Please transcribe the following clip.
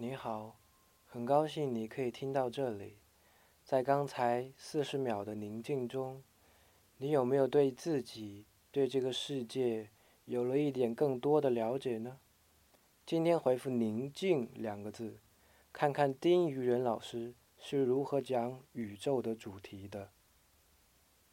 你好很高兴你可以听到这里。在刚才四十秒的宁静中你有没有对自己对这个世界有了一点更多的了解呢？今天回复宁静两个字看看丁于仁老师是如何讲宇宙的主题的。